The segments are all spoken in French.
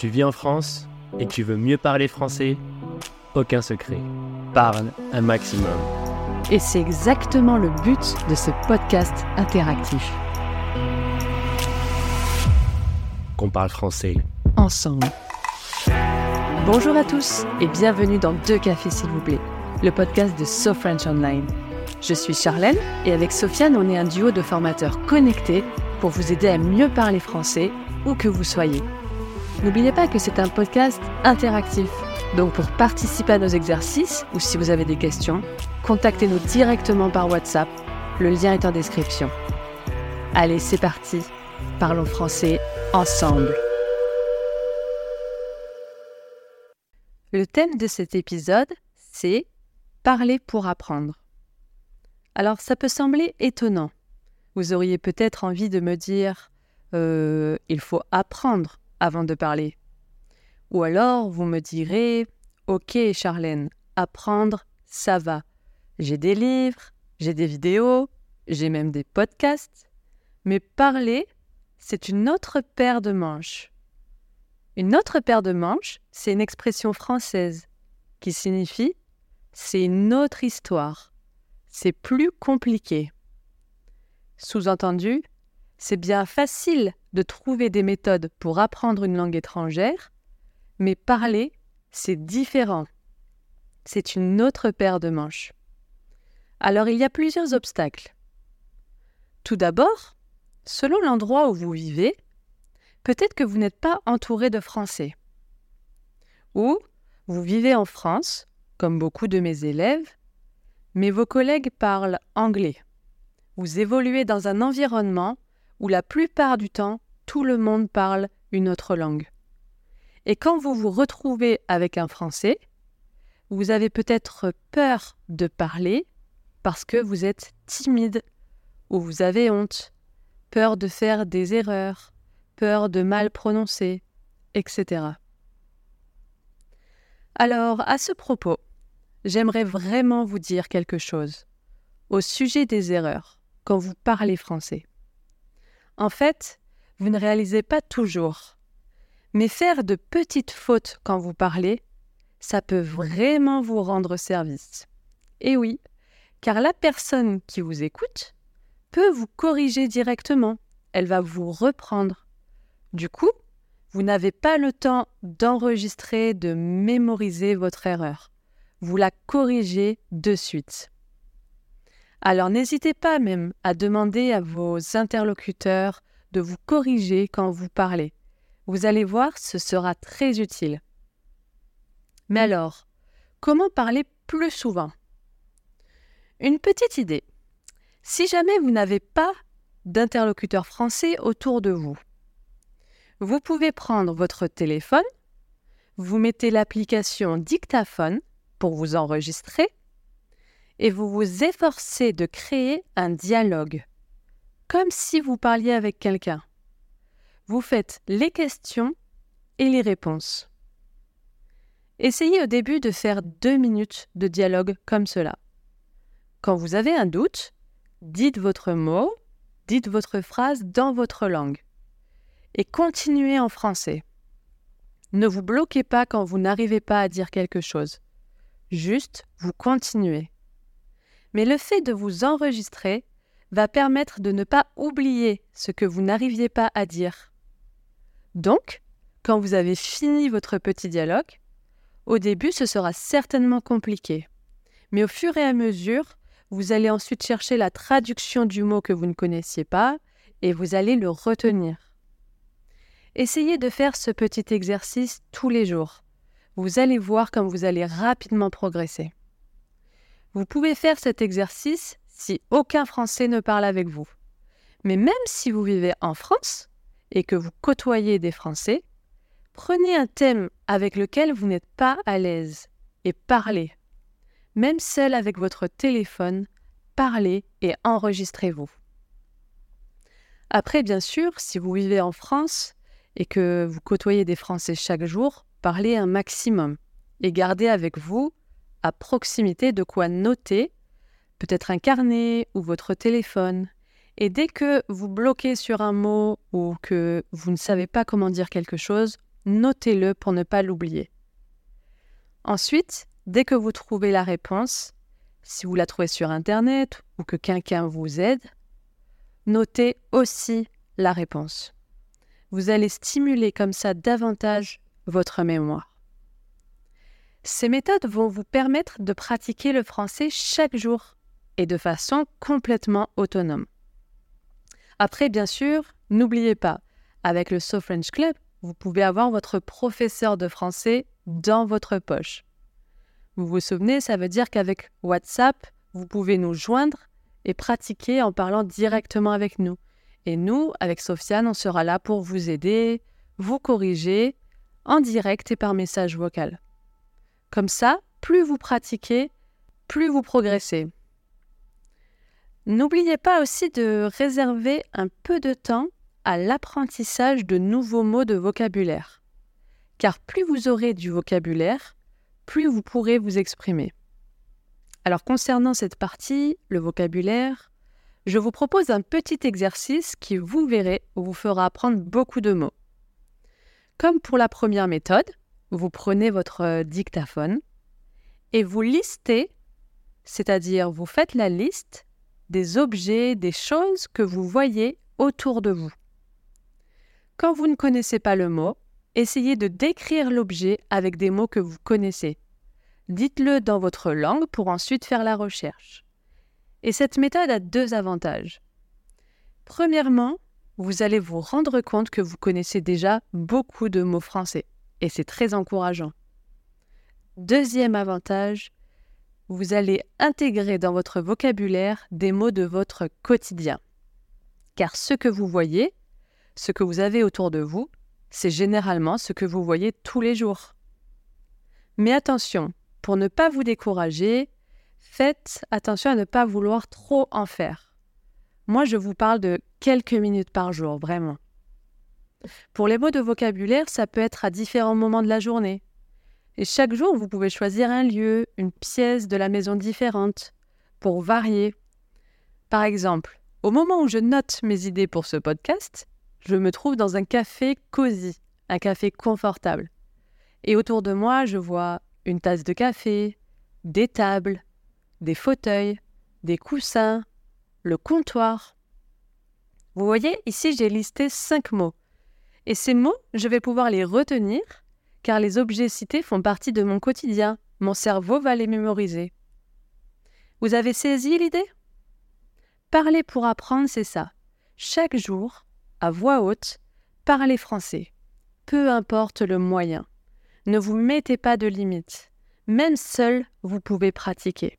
Tu vis en France et tu veux mieux parler français? Aucun secret. Parle un maximum. Et c'est exactement le but de ce podcast interactif. Qu'on parle français. Ensemble. Bonjour à tous et bienvenue dans Deux Cafés s'il vous plaît, le podcast de So French Online. Je suis Charlène et avec Sofiane, on est un duo de formateurs connectés pour vous aider à mieux parler français où que vous soyez. N'oubliez pas que c'est un podcast interactif. Donc pour participer à nos exercices ou si vous avez des questions, contactez-nous directement par WhatsApp. Le lien est en description. Allez, c'est parti. Parlons français ensemble. Le thème de cet épisode, c'est Parler pour apprendre. Alors ça peut sembler étonnant. Vous auriez peut-être envie de me dire euh, il faut apprendre avant de parler. Ou alors vous me direz Ok, Charlène, apprendre, ça va. J'ai des livres, j'ai des vidéos, j'ai même des podcasts. Mais parler, c'est une autre paire de manches. Une autre paire de manches, c'est une expression française qui signifie c'est une autre histoire. C'est plus compliqué. Sous-entendu, c'est bien facile de trouver des méthodes pour apprendre une langue étrangère, mais parler, c'est différent. C'est une autre paire de manches. Alors il y a plusieurs obstacles. Tout d'abord, selon l'endroit où vous vivez, peut-être que vous n'êtes pas entouré de Français. Ou vous vivez en France, comme beaucoup de mes élèves, mais vos collègues parlent anglais. Vous évoluez dans un environnement où la plupart du temps, tout le monde parle une autre langue. Et quand vous vous retrouvez avec un Français, vous avez peut-être peur de parler parce que vous êtes timide ou vous avez honte, peur de faire des erreurs, peur de mal prononcer, etc. Alors, à ce propos, j'aimerais vraiment vous dire quelque chose au sujet des erreurs quand vous parlez français. En fait, vous ne réalisez pas toujours. Mais faire de petites fautes quand vous parlez, ça peut vraiment vous rendre service. Et oui, car la personne qui vous écoute peut vous corriger directement. Elle va vous reprendre. Du coup, vous n'avez pas le temps d'enregistrer, de mémoriser votre erreur. Vous la corrigez de suite. Alors n'hésitez pas même à demander à vos interlocuteurs de vous corriger quand vous parlez. Vous allez voir, ce sera très utile. Mais alors, comment parler plus souvent? Une petite idée. Si jamais vous n'avez pas d'interlocuteur français autour de vous, vous pouvez prendre votre téléphone, vous mettez l'application dictaphone pour vous enregistrer et vous vous efforcez de créer un dialogue, comme si vous parliez avec quelqu'un. Vous faites les questions et les réponses. Essayez au début de faire deux minutes de dialogue comme cela. Quand vous avez un doute, dites votre mot, dites votre phrase dans votre langue. Et continuez en français. Ne vous bloquez pas quand vous n'arrivez pas à dire quelque chose. Juste, vous continuez mais le fait de vous enregistrer va permettre de ne pas oublier ce que vous n'arriviez pas à dire. Donc, quand vous avez fini votre petit dialogue, au début ce sera certainement compliqué, mais au fur et à mesure, vous allez ensuite chercher la traduction du mot que vous ne connaissiez pas et vous allez le retenir. Essayez de faire ce petit exercice tous les jours. Vous allez voir comme vous allez rapidement progresser. Vous pouvez faire cet exercice si aucun Français ne parle avec vous. Mais même si vous vivez en France et que vous côtoyez des Français, prenez un thème avec lequel vous n'êtes pas à l'aise et parlez. Même seul avec votre téléphone, parlez et enregistrez-vous. Après, bien sûr, si vous vivez en France et que vous côtoyez des Français chaque jour, parlez un maximum et gardez avec vous à proximité de quoi noter, peut-être un carnet ou votre téléphone. Et dès que vous bloquez sur un mot ou que vous ne savez pas comment dire quelque chose, notez-le pour ne pas l'oublier. Ensuite, dès que vous trouvez la réponse, si vous la trouvez sur Internet ou que quelqu'un vous aide, notez aussi la réponse. Vous allez stimuler comme ça davantage votre mémoire. Ces méthodes vont vous permettre de pratiquer le français chaque jour et de façon complètement autonome. Après, bien sûr, n'oubliez pas, avec le So French Club, vous pouvez avoir votre professeur de français dans votre poche. Vous vous souvenez, ça veut dire qu'avec WhatsApp, vous pouvez nous joindre et pratiquer en parlant directement avec nous. Et nous, avec Sofiane, on sera là pour vous aider, vous corriger en direct et par message vocal. Comme ça, plus vous pratiquez, plus vous progressez. N'oubliez pas aussi de réserver un peu de temps à l'apprentissage de nouveaux mots de vocabulaire. Car plus vous aurez du vocabulaire, plus vous pourrez vous exprimer. Alors concernant cette partie, le vocabulaire, je vous propose un petit exercice qui, vous verrez, vous fera apprendre beaucoup de mots. Comme pour la première méthode, vous prenez votre euh, dictaphone et vous listez, c'est-à-dire vous faites la liste des objets, des choses que vous voyez autour de vous. Quand vous ne connaissez pas le mot, essayez de décrire l'objet avec des mots que vous connaissez. Dites-le dans votre langue pour ensuite faire la recherche. Et cette méthode a deux avantages. Premièrement, vous allez vous rendre compte que vous connaissez déjà beaucoup de mots français et c'est très encourageant. Deuxième avantage, vous allez intégrer dans votre vocabulaire des mots de votre quotidien. Car ce que vous voyez, ce que vous avez autour de vous, c'est généralement ce que vous voyez tous les jours. Mais attention, pour ne pas vous décourager, faites attention à ne pas vouloir trop en faire. Moi, je vous parle de quelques minutes par jour, vraiment. Pour les mots de vocabulaire, ça peut être à différents moments de la journée. Et chaque jour, vous pouvez choisir un lieu, une pièce de la maison différente, pour varier. Par exemple, au moment où je note mes idées pour ce podcast, je me trouve dans un café cosy, un café confortable. Et autour de moi, je vois une tasse de café, des tables, des fauteuils, des coussins, le comptoir. Vous voyez, ici j'ai listé cinq mots. Et ces mots, je vais pouvoir les retenir car les objets cités font partie de mon quotidien. Mon cerveau va les mémoriser. Vous avez saisi l'idée? Parler pour apprendre, c'est ça. Chaque jour, à voix haute, parlez français. Peu importe le moyen. Ne vous mettez pas de limites. Même seul, vous pouvez pratiquer.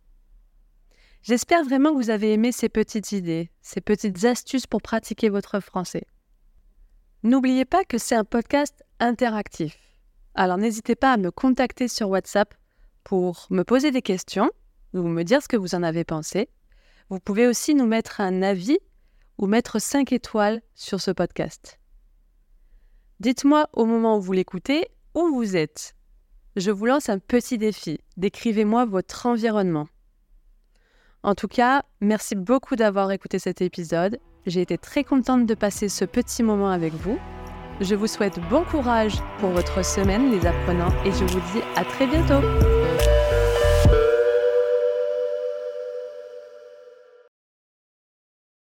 J'espère vraiment que vous avez aimé ces petites idées, ces petites astuces pour pratiquer votre français. N'oubliez pas que c'est un podcast interactif. Alors n'hésitez pas à me contacter sur WhatsApp pour me poser des questions ou me dire ce que vous en avez pensé. Vous pouvez aussi nous mettre un avis ou mettre 5 étoiles sur ce podcast. Dites-moi au moment où vous l'écoutez où vous êtes. Je vous lance un petit défi. Décrivez-moi votre environnement. En tout cas, merci beaucoup d'avoir écouté cet épisode j'ai été très contente de passer ce petit moment avec vous. Je vous souhaite bon courage pour votre semaine les apprenants et je vous dis à très bientôt